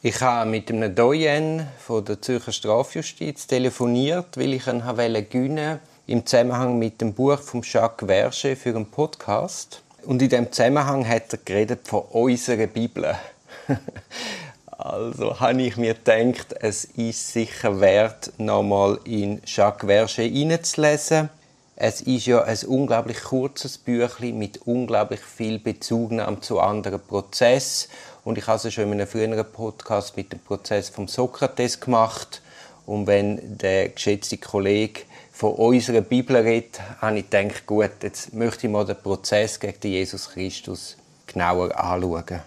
Ich habe mit einem Doyen von der Zürcher Strafjustiz telefoniert, weil ich ihn gewinnen im Zusammenhang mit dem Buch von Jacques Verge für einen Podcast. Und in dem Zusammenhang hat er geredet von unserer Bibel. also habe ich mir gedacht, es ist sicher wert, nochmal in Jacques Verge hineinzulesen. Es ist ja ein unglaublich kurzes Büchlein mit unglaublich viel Bezugnahme zu anderen Prozessen. Und ich habe es schon in einem früheren Podcast mit dem Prozess vom Sokrates gemacht. Und wenn der geschätzte Kollege von unserer Bibel redet, habe ich gedacht, gut, jetzt möchte ich mal den Prozess gegen Jesus Christus genauer anschauen.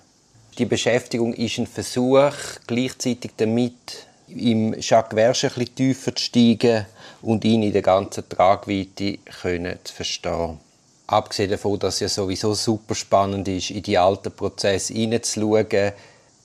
Die Beschäftigung ist ein Versuch, gleichzeitig damit im Jacques Verge ein bisschen tiefer zu steigen und ihn in der ganzen Tragweite zu verstehen. Abgesehen davon, dass es ja sowieso super spannend ist, in die alten Prozesse hineinzuschauen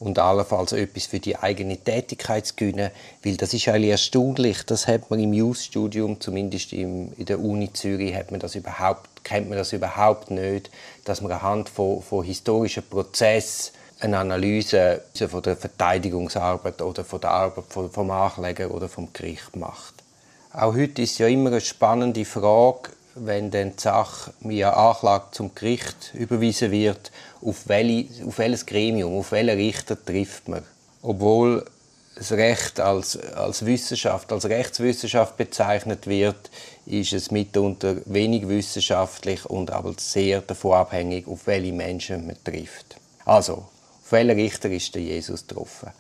und allenfalls etwas für die eigene Tätigkeit zu gewinnen, weil das ist eigentlich erstaunlich, das hat man im Jus-Studium, zumindest in der Uni Zürich, hat man das überhaupt, kennt man das überhaupt nicht, dass man anhand von, von historischen Prozessen eine Analyse von der Verteidigungsarbeit oder von der Arbeit vom Ankläger oder vom Gericht macht. Auch heute ist ja immer eine spannende Frage, wenn dann die Sache via Anklage zum Gericht überwiesen wird, auf, welche, auf welches Gremium, auf welchen Richter trifft man. Obwohl das Recht als, als Wissenschaft, als Rechtswissenschaft bezeichnet wird, ist es mitunter wenig wissenschaftlich und aber sehr davon abhängig, auf welche Menschen man trifft. Also, auf welchen Richter ist der Jesus getroffen?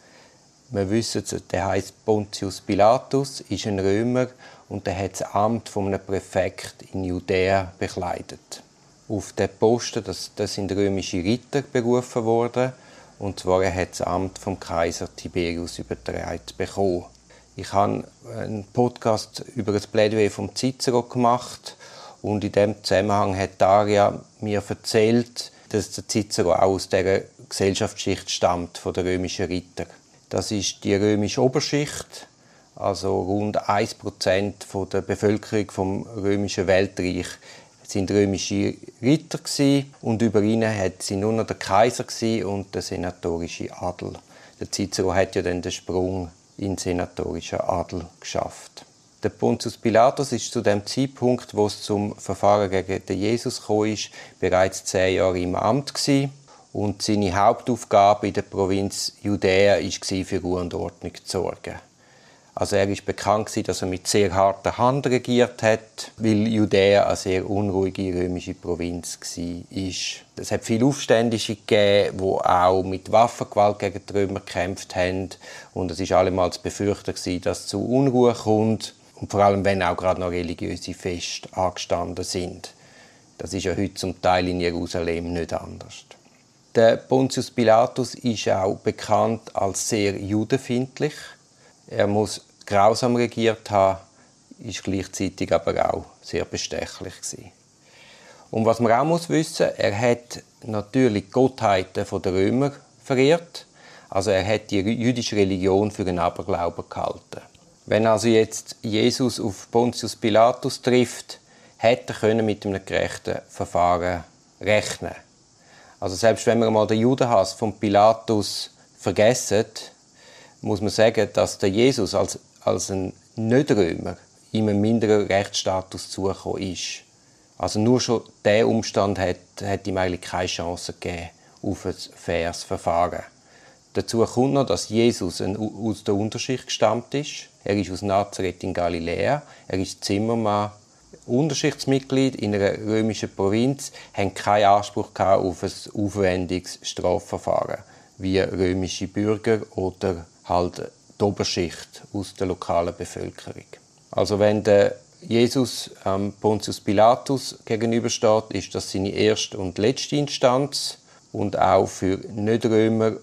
Wir wissen, der heißt Pontius Pilatus, ist ein Römer und der hat das Amt von einem Präfekt in Judäa bekleidet. Auf den Posten, das, das sind römische Ritter berufen worden, und zwar er hat das Amt vom Kaiser Tiberius übertragen bekommen. Ich habe einen Podcast über das Plädoyer vom Cicero gemacht und in dem Zusammenhang hat Daria mir erzählt, dass der Cicero auch aus dieser Gesellschaftsschicht stammt von der römischen Ritter. Das ist die römische Oberschicht, also rund 1% der Bevölkerung vom römischen Weltreich sind römische Ritter und über ihnen hat sie nur noch der Kaiser und der senatorische Adel. Der Cicero hat ja dann den Sprung in den senatorischen Adel geschafft. Der Pontius Pilatus ist zu dem Zeitpunkt, wo es zum Verfahren gegen den Jesus kam, bereits zehn Jahre im Amt gewesen. Und seine Hauptaufgabe in der Provinz Judäa war, für Ruhe und Ordnung zu sorgen. Also er ist bekannt, dass er mit sehr harter Hand regiert hat, weil Judäa eine sehr unruhige römische Provinz war. Es hat viele Aufständische gegeben, die auch mit Waffengewalt gegen die Römer gekämpft haben. Und es war allemal zu befürchten, dass es zu Unruhe kommt. Und vor allem, wenn auch gerade noch religiöse Feste angestanden sind. Das ist ja heute zum Teil in Jerusalem nicht anders. Der Pontius Pilatus ist auch bekannt als sehr judenfindlich. Er muss grausam regiert haben, ist gleichzeitig aber auch sehr bestechlich gewesen. Und was man auch muss wissen, er hat natürlich Gottheiten der Römer verehrt. Also er hat die jüdische Religion für einen Aberglauben gehalten. Wenn also jetzt Jesus auf Pontius Pilatus trifft, hätte er mit einem gerechten Verfahren rechnen also selbst wenn wir mal den Judenhass von Pilatus vergessen, muss man sagen, dass der Jesus als, als ein Nicht-Römer ihm einen minderen Rechtsstatus zugekommen ist. Also nur schon der Umstand hat, hat ihm eigentlich keine Chance gegeben auf ein faires Verfahren. Dazu kommt noch, dass Jesus ein, aus der Unterschicht gestammt ist. Er ist aus Nazareth in Galiläa. Er ist Zimmermann Unterschichtsmitglied in einer römischen Provinz haben keinen Anspruch auf ein aufwendiges Strafverfahren wie römische Bürger oder halt die Oberschicht aus der lokalen Bevölkerung. Also wenn der Jesus ähm, Pontius Pilatus gegenübersteht, ist das seine erste und letzte Instanz und auch für Nicht-Römer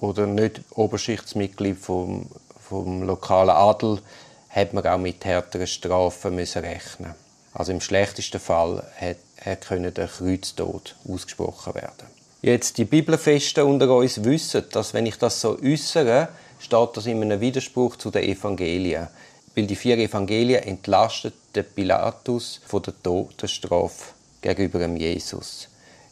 oder nicht Oberschichtsmitglied vom, vom lokalen Adel hat man auch mit härteren Strafen müssen rechnen. Also im schlechtesten Fall hätte der Kreuztod ausgesprochen werden. Jetzt die Bibelfesten unter uns wissen, dass wenn ich das so äußere, steht das in einem Widerspruch zu den Evangelien. Weil die vier Evangelien entlasten den Pilatus von der Todesstrafe gegenüber dem Jesus.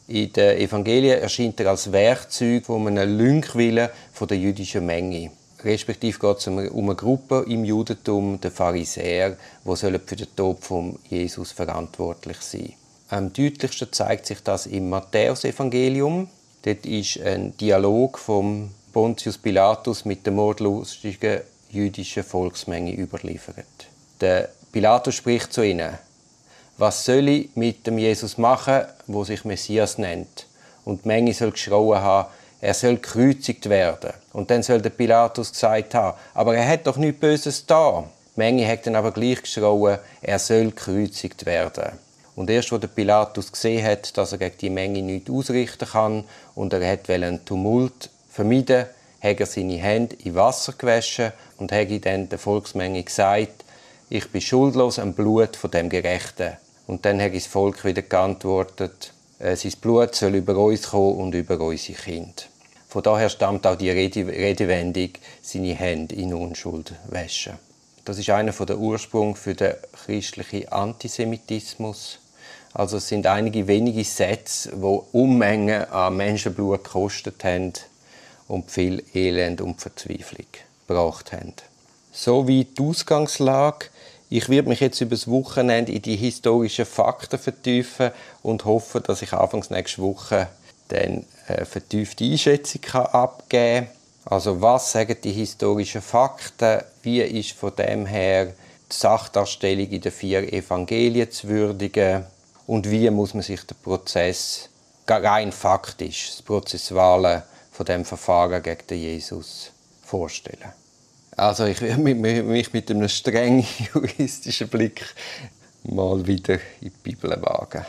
In den Evangelien erscheint er als Werkzeug von einem Lünkwillen der jüdischen Menge. Respektive geht es um eine Gruppe im Judentum, der Pharisäer, die für den Tod von Jesus verantwortlich sein Am deutlichsten zeigt sich das im Matthäusevangelium. Dort ist ein Dialog von Pontius Pilatus mit der mordlustigen jüdischen Volksmenge überliefert. Der Pilatus spricht zu ihnen: Was soll ich mit dem Jesus machen, wo sich Messias nennt? Und die Menge soll geschrauen haben: er soll gekreuzigt werden. Und dann soll der Pilatus gesagt haben, aber er hat doch nichts Böses da. Die Menge hat dann aber gleich geschrauen, er soll gekreuzigt werden. Und erst, als der Pilatus gesehen hat, dass er gegen die Menge nichts ausrichten kann und er hat einen Tumult vermeiden, hat er seine Hände in Wasser gewaschen und hat dann der Volksmenge gesagt, ich bin schuldlos am Blut von dem Gerechten. Und dann hat das Volk wieder geantwortet, äh, sein Blut soll über uns kommen und über unsere Kinder. Von daher stammt auch die Redewendung, seine Hände in Unschuld waschen. Das ist einer der Ursprünge für den christlichen Antisemitismus. Also es sind einige wenige Sätze, die Unmengen an Menschenblut gekostet haben und viel Elend und Verzweiflung gebracht haben. So wie die Ausgangslage. Ich werde mich jetzt über das Wochenende in die historischen Fakten vertiefen und hoffe, dass ich anfangs nächste Woche dann eine äh, vertiefte Einschätzung abgeben kann. Also was sagen die historischen Fakten? Wie ist von dem her die Sachdarstellung in den vier Evangelien zu würdigen? Und wie muss man sich den Prozess rein faktisch, das Prozessuale von dem Verfahren gegen Jesus vorstellen? Also ich will mich mit einem strengen juristischen Blick mal wieder in die Bibel wagen.